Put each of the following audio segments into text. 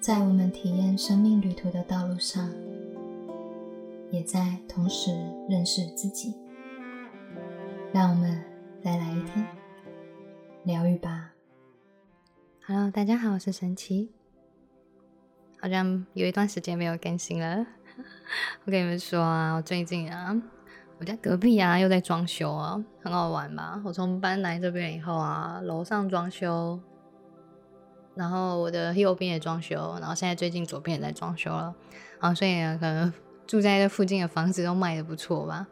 在我们体验生命旅途的道路上，也在同时认识自己。让我们再来一天疗愈吧。Hello，大家好，我是神奇。好像有一段时间没有更新了。我跟你们说啊，我最近啊，我家隔壁啊又在装修啊，很好玩吧？我从搬来这边以后啊，楼上装修，然后我的右边也装修，然后现在最近左边也在装修了啊，所以可能 住在这附近的房子都卖的不错吧。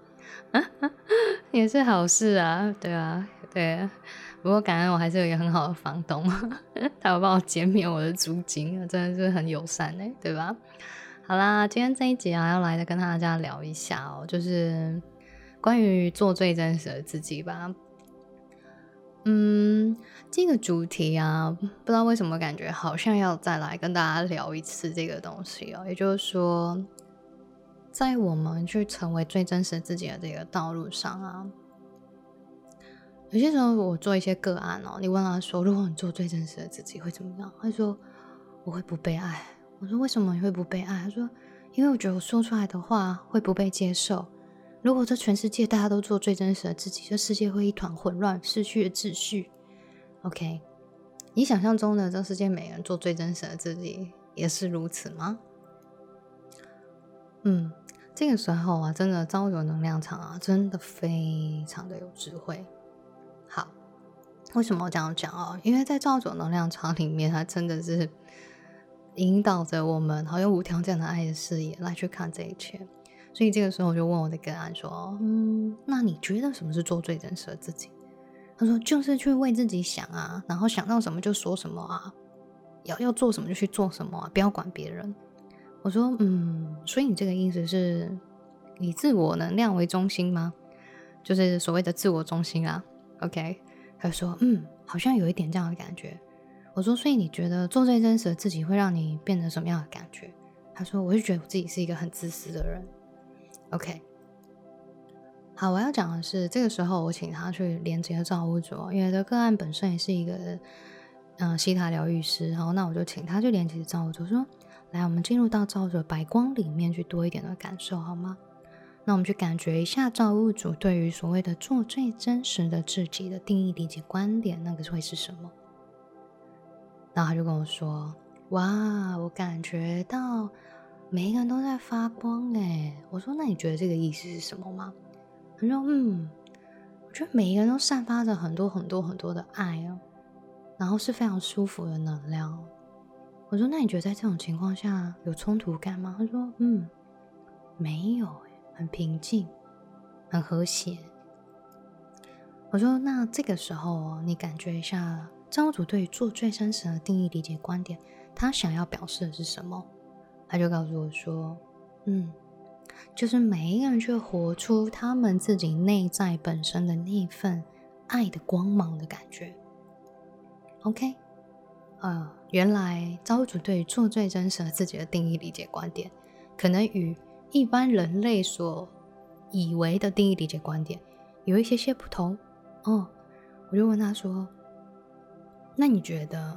也是好事啊，对啊，对。不过感恩我还是有一个很好的房东，他有帮我减免我的租金，真的是很友善哎，对吧？好啦，今天这一集啊，要来的跟大家聊一下哦，就是关于做最真实的自己吧。嗯，这个主题啊，不知道为什么感觉好像要再来跟大家聊一次这个东西哦，也就是说。在我们去成为最真实自己的这个道路上啊，有些时候我做一些个案哦，你问他说：“如果你做最真实的自己会怎么样？”他说：“我会不被爱。”我说：“为什么你会不被爱？”他说：“因为我觉得我说出来的话会不被接受。如果这全世界大家都做最真实的自己，这世界会一团混乱，失去了秩序。”OK，你想象中的这世界每人做最真实的自己也是如此吗？嗯。这个时候啊，真的招惹能量场啊，真的非常的有智慧。好，为什么我这样讲啊？因为在招惹能量场里面，它真的是引导着我们，好用无条件的爱的视野来去看这一切。所以这个时候，我就问我的个案说：“嗯，那你觉得什么是做最真实的自己？”他说：“就是去为自己想啊，然后想到什么就说什么啊，要要做什么就去做什么啊，不要管别人。”我说，嗯，所以你这个意思是以自我能量为中心吗？就是所谓的自我中心啊。OK，他说，嗯，好像有一点这样的感觉。我说，所以你觉得做最真实的自己会让你变成什么样的感觉？他说，我就觉得我自己是一个很自私的人。OK，好，我要讲的是，这个时候我请他去连接造物主，因为这个案本身也是一个嗯西塔疗愈师，然后那我就请他去连接造物主，说。来，我们进入到造物主白光里面去多一点的感受，好吗？那我们去感觉一下造物主对于所谓的做最真实的自己的定义、理解、观点，那个会是什么？然后他就跟我说：“哇，我感觉到每一个人都在发光。”哎，我说：“那你觉得这个意思是什么吗？”他说：“嗯，我觉得每一个人都散发着很多很多很多的爱哦，然后是非常舒服的能量。”我说：“那你觉得在这种情况下有冲突感吗？”他说：“嗯，没有，很平静，很和谐。”我说：“那这个时候，你感觉一下，造物主对做最真实的定义、理解、观点，他想要表示的是什么？”他就告诉我说：“嗯，就是每一个人去活出他们自己内在本身的那份爱的光芒的感觉。”OK。呃，原来造物主对做最真实的自己的定义、理解、观点，可能与一般人类所以为的定义、理解、观点有一些些不同。哦，我就问他说：“那你觉得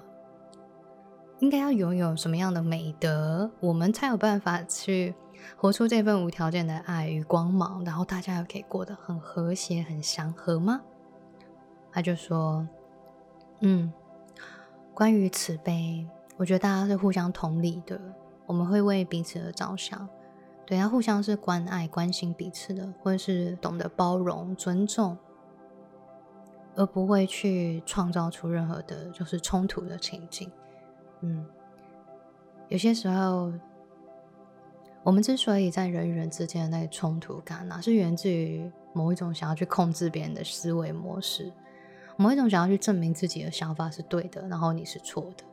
应该要拥有什么样的美德，我们才有办法去活出这份无条件的爱与光芒，然后大家又可以过得很和谐、很祥和吗？”他就说：“嗯。”关于慈悲，我觉得大家是互相同理的，我们会为彼此而着想，对，要互相是关爱、关心彼此的，或者是懂得包容、尊重，而不会去创造出任何的，就是冲突的情境。嗯，有些时候，我们之所以在人与人之间的那个冲突感，那是源自于某一种想要去控制别人的思维模式。某一种想要去证明自己的想法是对的，然后你是错的。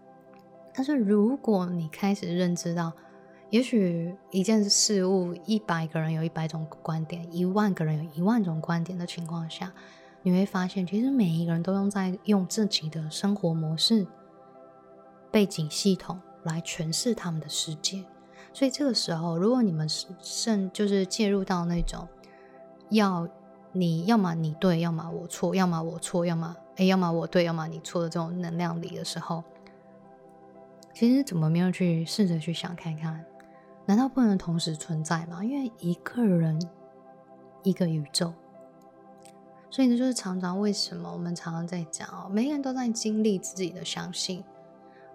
但是如果你开始认知到，也许一件事物，一百个人有一百种观点，一万个人有一万种观点的情况下，你会发现，其实每一个人都用在用自己的生活模式、背景系统来诠释他们的世界。所以这个时候，如果你们是甚就是介入到那种要。你要么你对，要么我错，要么我错，要么哎，要么我对，要么你错的这种能量里的时候，其实怎么没有去试着去想看看？难道不能同时存在吗？因为一个人一个宇宙，所以呢，就是常常为什么我们常常在讲哦，每个人都在经历自己的相信，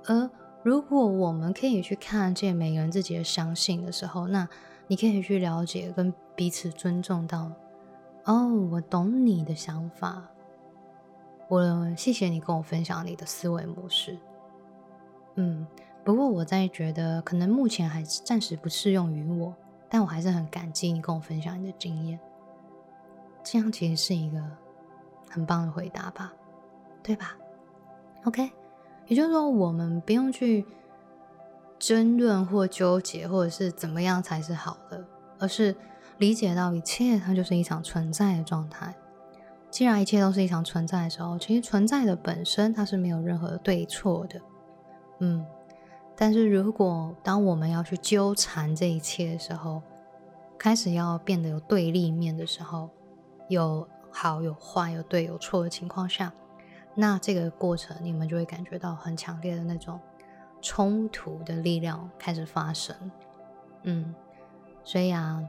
而如果我们可以去看见每个人自己的相信的时候，那你可以去了解跟彼此尊重到，哦，我懂你的想法，我谢谢你跟我分享你的思维模式，嗯。不过我在觉得，可能目前还暂时不适用于我，但我还是很感激你跟我分享你的经验。这样其实是一个很棒的回答吧，对吧？OK，也就是说，我们不用去争论或纠结，或者是怎么样才是好的，而是理解到一切它就是一场存在的状态。既然一切都是一场存在的时候，其实存在的本身它是没有任何对错的，嗯。但是如果当我们要去纠缠这一切的时候，开始要变得有对立面的时候，有好有坏、有对有错的情况下，那这个过程你们就会感觉到很强烈的那种冲突的力量开始发生。嗯，所以啊，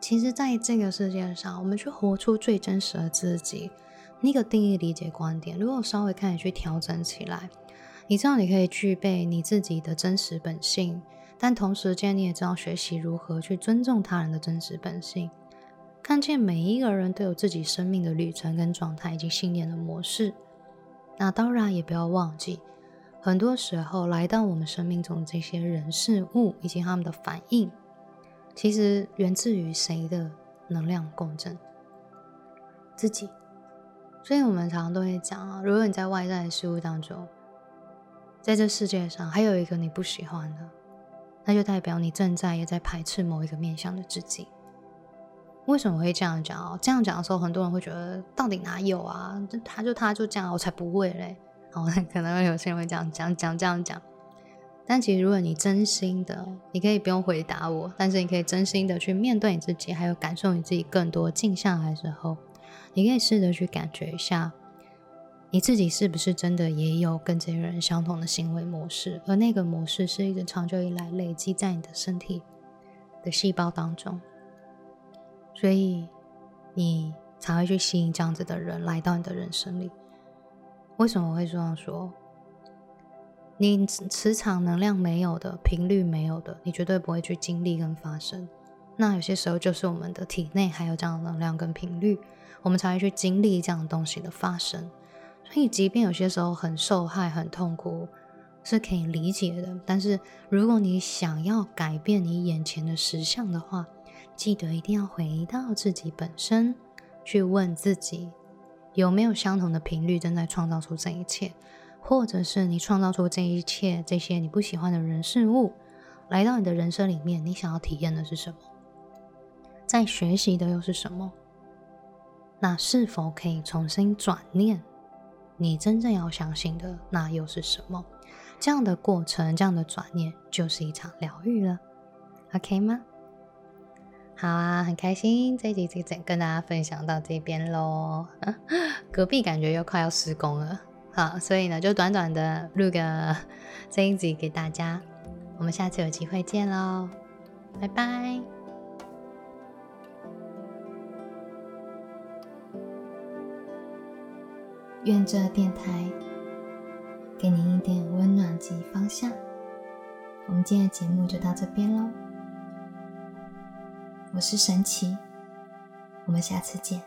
其实在这个世界上，我们去活出最真实的自己，那个定义、理解、观点，如果稍微开始去调整起来。你知道你可以具备你自己的真实本性，但同时间你也知道学习如何去尊重他人的真实本性，看见每一个人都有自己生命的旅程跟状态以及信念的模式。那当然也不要忘记，很多时候来到我们生命中这些人事物以及他们的反应，其实源自于谁的能量共振？自己。所以我们常常都会讲啊，如果你在外在的事物当中，在这世界上，还有一个你不喜欢的，那就代表你正在也在排斥某一个面向的自己。为什么会这样讲哦？这样讲的时候，很多人会觉得到底哪有啊？他就他就这样，我才不会嘞。然后可能有些人会这样讲讲这样讲。但其实，如果你真心的，你可以不用回答我，但是你可以真心的去面对你自己，还有感受你自己更多静下来的时候，你可以试着去感觉一下。你自己是不是真的也有跟这些人相同的行为模式？而那个模式是一个长久以来累积在你的身体的细胞当中，所以你才会去吸引这样子的人来到你的人生里。为什么会这样说？你磁场能量没有的，频率没有的，你绝对不会去经历跟发生。那有些时候就是我们的体内还有这样的能量跟频率，我们才会去经历这样的东西的发生。所以，即便有些时候很受害、很痛苦，是可以理解的。但是，如果你想要改变你眼前的实相的话，记得一定要回到自己本身，去问自己有没有相同的频率正在创造出这一切，或者是你创造出这一切这些你不喜欢的人事物来到你的人生里面，你想要体验的是什么？在学习的又是什么？那是否可以重新转念？你真正要相信的那又是什么？这样的过程，这样的转念，就是一场疗愈了，OK 吗？好啊，很开心这一集就跟大家分享到这边喽。隔壁感觉又快要施工了，好，所以呢，就短短的录个这一集给大家。我们下次有机会见喽，拜拜。愿这电台给您一点温暖及方向。我们今天的节目就到这边喽，我是神奇，我们下次见。